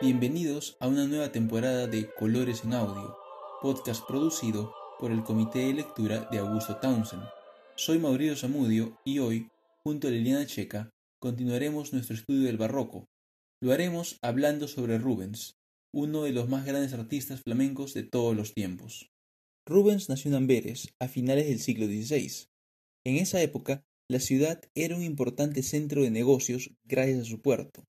Bienvenidos a una nueva temporada de Colores en Audio, podcast producido por el Comité de Lectura de Augusto Townsend. Soy Mauricio Zamudio y hoy, junto a Liliana Checa, continuaremos nuestro estudio del barroco. Lo haremos hablando sobre Rubens, uno de los más grandes artistas flamencos de todos los tiempos. Rubens nació en Amberes a finales del siglo XVI. En esa época, la ciudad era un importante centro de negocios gracias a su puerto.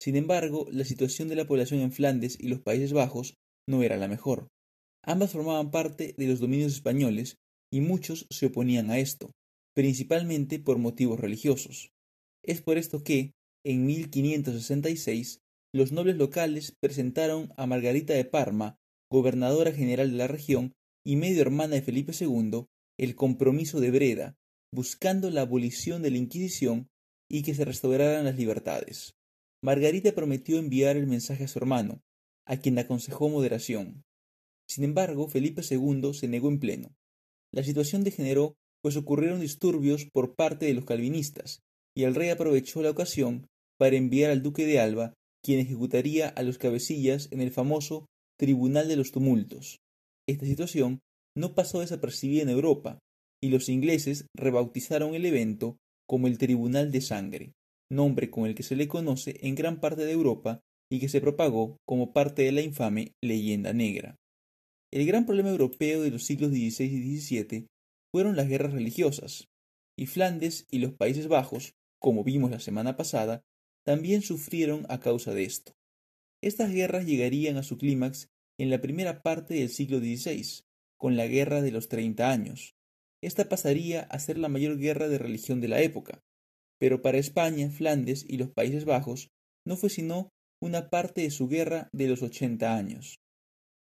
Sin embargo, la situación de la población en Flandes y los Países Bajos no era la mejor. Ambas formaban parte de los dominios españoles y muchos se oponían a esto, principalmente por motivos religiosos. Es por esto que, en 1566, los nobles locales presentaron a Margarita de Parma, gobernadora general de la región y medio hermana de Felipe II, el compromiso de Breda, buscando la abolición de la Inquisición y que se restauraran las libertades. Margarita prometió enviar el mensaje a su hermano, a quien aconsejó moderación. Sin embargo, Felipe II se negó en pleno. La situación degeneró pues ocurrieron disturbios por parte de los calvinistas, y el rey aprovechó la ocasión para enviar al duque de Alba, quien ejecutaría a los cabecillas en el famoso Tribunal de los Tumultos. Esta situación no pasó desapercibida en Europa, y los ingleses rebautizaron el evento como el Tribunal de Sangre, nombre con el que se le conoce en gran parte de Europa y que se propagó como parte de la infame leyenda negra. El gran problema europeo de los siglos XVI y XVII fueron las guerras religiosas, y Flandes y los Países Bajos, como vimos la semana pasada, también sufrieron a causa de esto. Estas guerras llegarían a su clímax en la primera parte del siglo XVI, con la Guerra de los Treinta Años, esta pasaría a ser la mayor guerra de religión de la época, pero para España, Flandes y los Países Bajos no fue sino una parte de su guerra de los ochenta años.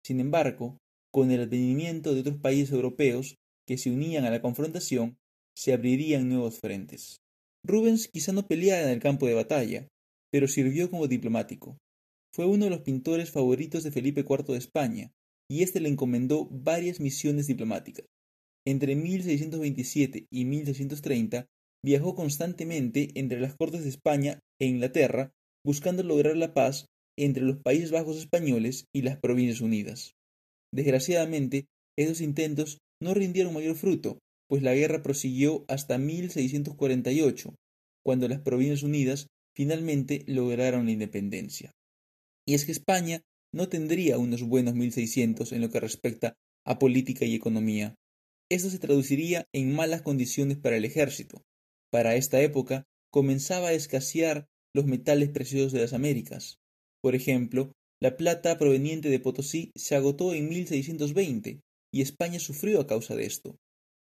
Sin embargo, con el advenimiento de otros países europeos que se unían a la confrontación, se abrirían nuevos frentes. Rubens quizá no peleara en el campo de batalla, pero sirvió como diplomático. Fue uno de los pintores favoritos de Felipe IV de España, y éste le encomendó varias misiones diplomáticas. Entre 1627 y 1630 viajó constantemente entre las cortes de España e Inglaterra buscando lograr la paz entre los Países Bajos españoles y las Provincias Unidas. Desgraciadamente, esos intentos no rindieron mayor fruto, pues la guerra prosiguió hasta 1648, cuando las Provincias Unidas finalmente lograron la independencia. Y es que España no tendría unos buenos 1600 en lo que respecta a política y economía, esto se traduciría en malas condiciones para el ejército. Para esta época comenzaba a escasear los metales preciosos de las Américas. Por ejemplo, la plata proveniente de Potosí se agotó en 1620 y España sufrió a causa de esto.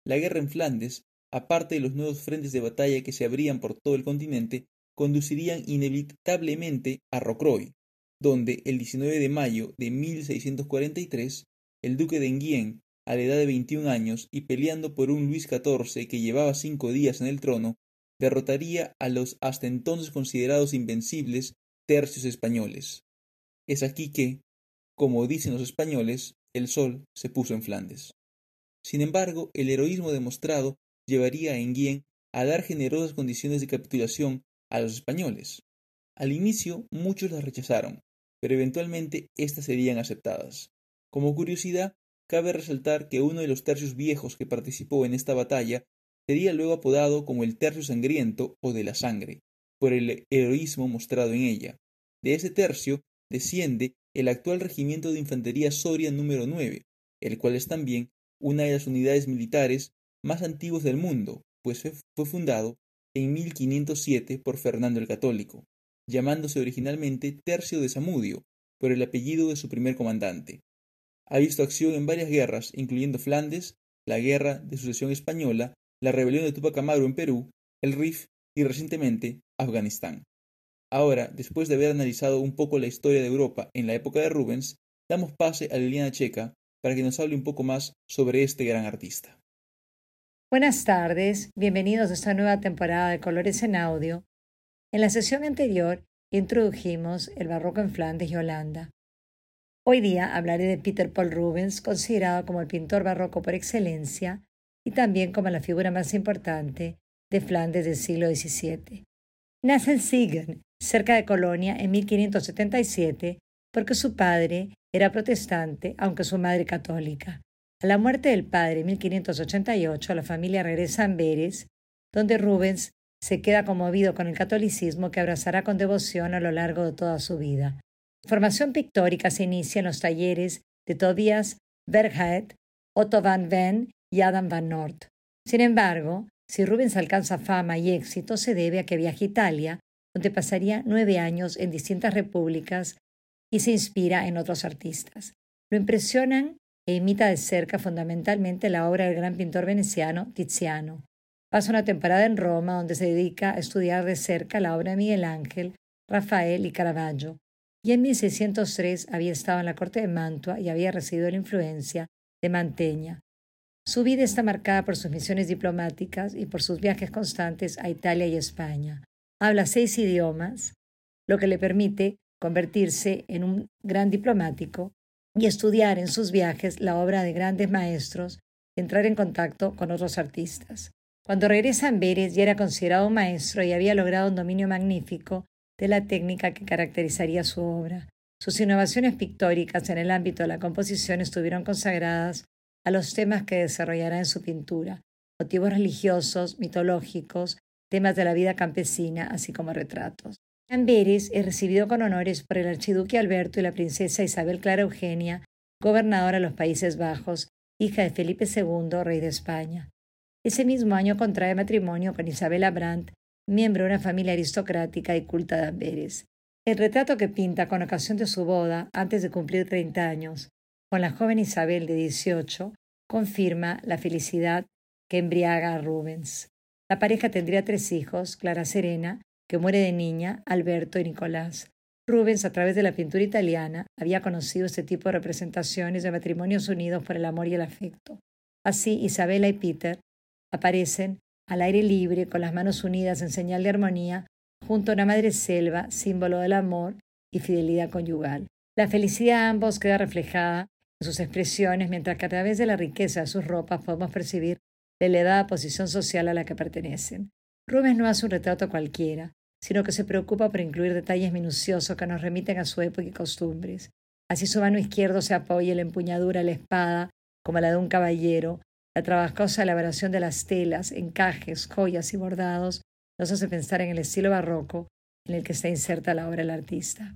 La guerra en Flandes, aparte de los nuevos frentes de batalla que se abrían por todo el continente, conducirían inevitablemente a Rocroi, donde el 19 de mayo de 1643 el duque de Enghien a la edad de 21 años y peleando por un Luis XIV que llevaba cinco días en el trono, derrotaría a los hasta entonces considerados invencibles tercios españoles. Es aquí que, como dicen los españoles, el sol se puso en Flandes. Sin embargo, el heroísmo demostrado llevaría a Enghien a dar generosas condiciones de capitulación a los españoles. Al inicio muchos las rechazaron, pero eventualmente éstas serían aceptadas. Como curiosidad, Cabe resaltar que uno de los tercios viejos que participó en esta batalla sería luego apodado como el tercio sangriento o de la sangre, por el heroísmo mostrado en ella. De ese tercio desciende el actual Regimiento de Infantería Soria número 9, el cual es también una de las unidades militares más antiguas del mundo, pues fue fundado en 1507 por Fernando el Católico, llamándose originalmente Tercio de Samudio, por el apellido de su primer comandante. Ha visto acción en varias guerras, incluyendo Flandes, la Guerra de Sucesión Española, la rebelión de Tupac Amaru en Perú, el RIF y recientemente Afganistán. Ahora, después de haber analizado un poco la historia de Europa en la época de Rubens, damos pase a Liliana Checa para que nos hable un poco más sobre este gran artista. Buenas tardes, bienvenidos a esta nueva temporada de Colores en Audio. En la sesión anterior introdujimos el barroco en Flandes y Holanda. Hoy día hablaré de Peter Paul Rubens, considerado como el pintor barroco por excelencia y también como la figura más importante de Flandes del siglo XVII. Nace en Siegen, cerca de Colonia, en 1577 porque su padre era protestante, aunque su madre católica. A la muerte del padre en 1588, la familia regresa a Amberes, donde Rubens se queda conmovido con el catolicismo que abrazará con devoción a lo largo de toda su vida. Formación pictórica se inicia en los talleres de Tobias Berghaet, Otto van Ven y Adam van Noort. Sin embargo, si Rubens alcanza fama y éxito, se debe a que viaja a Italia, donde pasaría nueve años en distintas repúblicas y se inspira en otros artistas. Lo impresionan e imita de cerca fundamentalmente la obra del gran pintor veneciano Tiziano. Pasa una temporada en Roma donde se dedica a estudiar de cerca la obra de Miguel Ángel, Rafael y Caravaggio, y en 1603 había estado en la corte de Mantua y había recibido la influencia de Manteña. Su vida está marcada por sus misiones diplomáticas y por sus viajes constantes a Italia y España. Habla seis idiomas, lo que le permite convertirse en un gran diplomático y estudiar en sus viajes la obra de grandes maestros y entrar en contacto con otros artistas. Cuando regresa a Amberes ya era considerado maestro y había logrado un dominio magnífico de la técnica que caracterizaría su obra. Sus innovaciones pictóricas en el ámbito de la composición estuvieron consagradas a los temas que desarrollará en su pintura, motivos religiosos, mitológicos, temas de la vida campesina, así como retratos. Amberes es recibido con honores por el archiduque Alberto y la princesa Isabel Clara Eugenia, gobernadora de los Países Bajos, hija de Felipe II, rey de España. Ese mismo año contrae matrimonio con Isabela Brandt, miembro de una familia aristocrática y culta de Amberes. El retrato que pinta con ocasión de su boda, antes de cumplir 30 años, con la joven Isabel de 18, confirma la felicidad que embriaga a Rubens. La pareja tendría tres hijos, Clara Serena, que muere de niña, Alberto y Nicolás. Rubens, a través de la pintura italiana, había conocido este tipo de representaciones de matrimonios unidos por el amor y el afecto. Así, Isabela y Peter aparecen al aire libre, con las manos unidas en señal de armonía, junto a una madre selva, símbolo del amor y fidelidad conyugal. La felicidad de ambos queda reflejada en sus expresiones, mientras que a través de la riqueza de sus ropas podemos percibir la elevada posición social a la que pertenecen. Rubens no hace un retrato cualquiera, sino que se preocupa por incluir detalles minuciosos que nos remiten a su época y costumbres. Así su mano izquierda se apoya en la empuñadura de la espada, como la de un caballero, la trabajosa elaboración de las telas, encajes, joyas y bordados nos hace pensar en el estilo barroco en el que está inserta la obra del artista.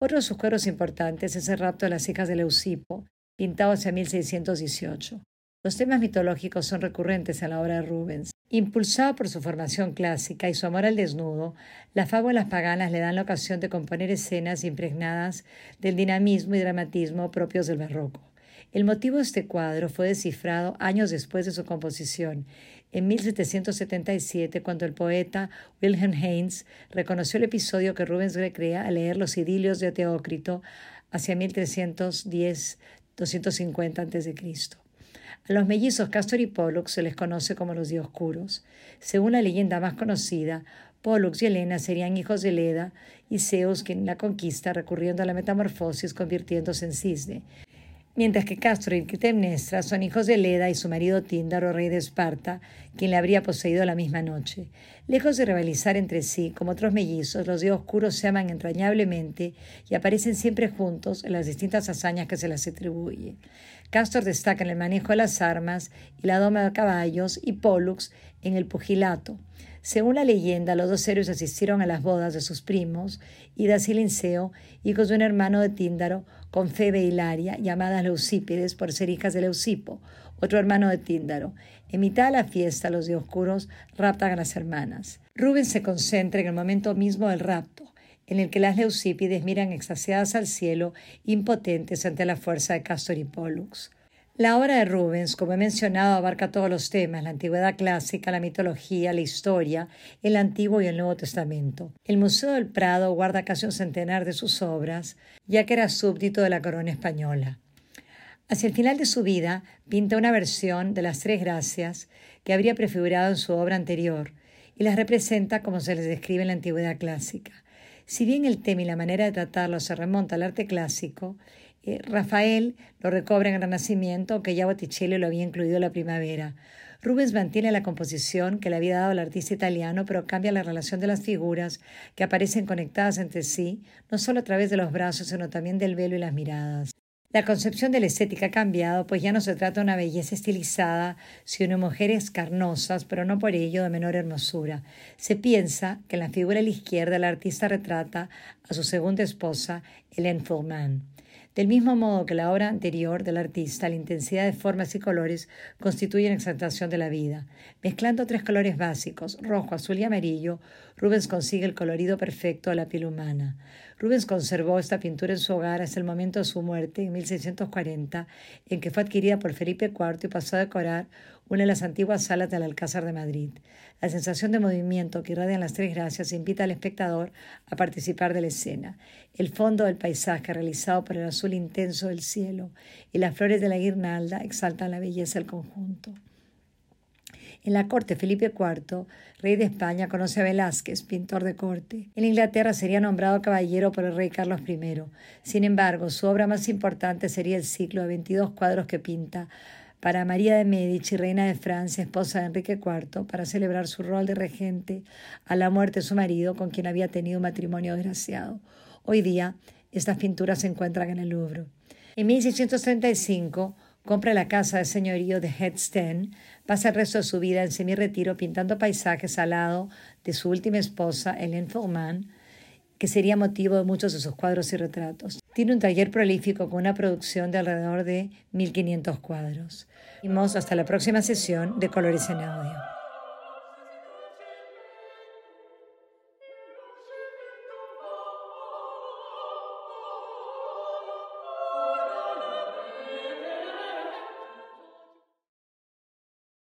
Otro de sus cuadros importantes es el rapto de las hijas de Leucipo, pintado hacia 1618. Los temas mitológicos son recurrentes en la obra de Rubens. Impulsada por su formación clásica y su amor al desnudo, las fábulas paganas le dan la ocasión de componer escenas impregnadas del dinamismo y dramatismo propios del barroco. El motivo de este cuadro fue descifrado años después de su composición, en 1777, cuando el poeta Wilhelm Heinz reconoció el episodio que Rubens recrea al leer los idilios de Teócrito hacia 1310-250 a.C. A los mellizos Castor y Pollux se les conoce como los dioscuros. Según la leyenda más conocida, Pollux y Helena serían hijos de Leda y Zeus quien la conquista recurriendo a la metamorfosis convirtiéndose en cisne. Mientras que Castor y Clitemnestra son hijos de Leda y su marido Tíndaro, rey de Esparta, quien le habría poseído la misma noche. Lejos de rivalizar entre sí, como otros mellizos, los dioscuros se aman entrañablemente y aparecen siempre juntos en las distintas hazañas que se les atribuye. Castor destaca en el manejo de las armas y la doma de caballos y Pollux en el pugilato. Según la leyenda, los dos héroes asistieron a las bodas de sus primos, Idas y Linceo, hijos de un hermano de Tíndaro, con Febe y Hilaria, llamadas Leucípides por ser hijas de Leucipo, otro hermano de Tíndaro. En mitad de la fiesta, los dioscuros raptan a las hermanas. Rubens se concentra en el momento mismo del rapto en el que las leucípides miran extasiadas al cielo, impotentes ante la fuerza de Castor y Pollux. La obra de Rubens, como he mencionado, abarca todos los temas, la antigüedad clásica, la mitología, la historia, el Antiguo y el Nuevo Testamento. El Museo del Prado guarda casi un centenar de sus obras, ya que era súbdito de la corona española. Hacia el final de su vida, pinta una versión de las Tres Gracias que habría prefigurado en su obra anterior, y las representa como se les describe en la antigüedad clásica. Si bien el tema y la manera de tratarlo se remonta al arte clásico, eh, Rafael lo recobra en el Renacimiento, aunque ya Botticelli lo había incluido en la primavera. Rubens mantiene la composición que le había dado el artista italiano, pero cambia la relación de las figuras que aparecen conectadas entre sí, no solo a través de los brazos, sino también del velo y las miradas. La concepción de la estética ha cambiado, pues ya no se trata de una belleza estilizada, sino mujeres carnosas, pero no por ello de menor hermosura. Se piensa que en la figura a la izquierda el artista retrata a su segunda esposa, Hélène Fourman. Del mismo modo que la obra anterior del artista, la intensidad de formas y colores constituye una exaltación de la vida. Mezclando tres colores básicos, rojo, azul y amarillo, Rubens consigue el colorido perfecto de la piel humana. Rubens conservó esta pintura en su hogar hasta el momento de su muerte, en 1640, en que fue adquirida por Felipe IV y pasó a decorar una de las antiguas salas del Alcázar de Madrid. La sensación de movimiento que irradian las tres gracias invita al espectador a participar de la escena. El fondo del paisaje, realizado por el azul intenso del cielo, y las flores de la guirnalda exaltan la belleza del conjunto. En la corte, Felipe IV, rey de España, conoce a Velázquez, pintor de corte. En Inglaterra sería nombrado caballero por el rey Carlos I. Sin embargo, su obra más importante sería el ciclo de 22 cuadros que pinta para María de Medici, reina de Francia, esposa de Enrique IV, para celebrar su rol de regente a la muerte de su marido, con quien había tenido un matrimonio desgraciado. Hoy día, estas pinturas se encuentran en el Louvre. En 1635, compra la casa de señorío de Headsten, pasa el resto de su vida en semi-retiro pintando paisajes al lado de su última esposa, Hélène Fourman, que sería motivo de muchos de sus cuadros y retratos. Tiene un taller prolífico con una producción de alrededor de 1.500 cuadros. Y hasta la próxima sesión de Colores en Audio.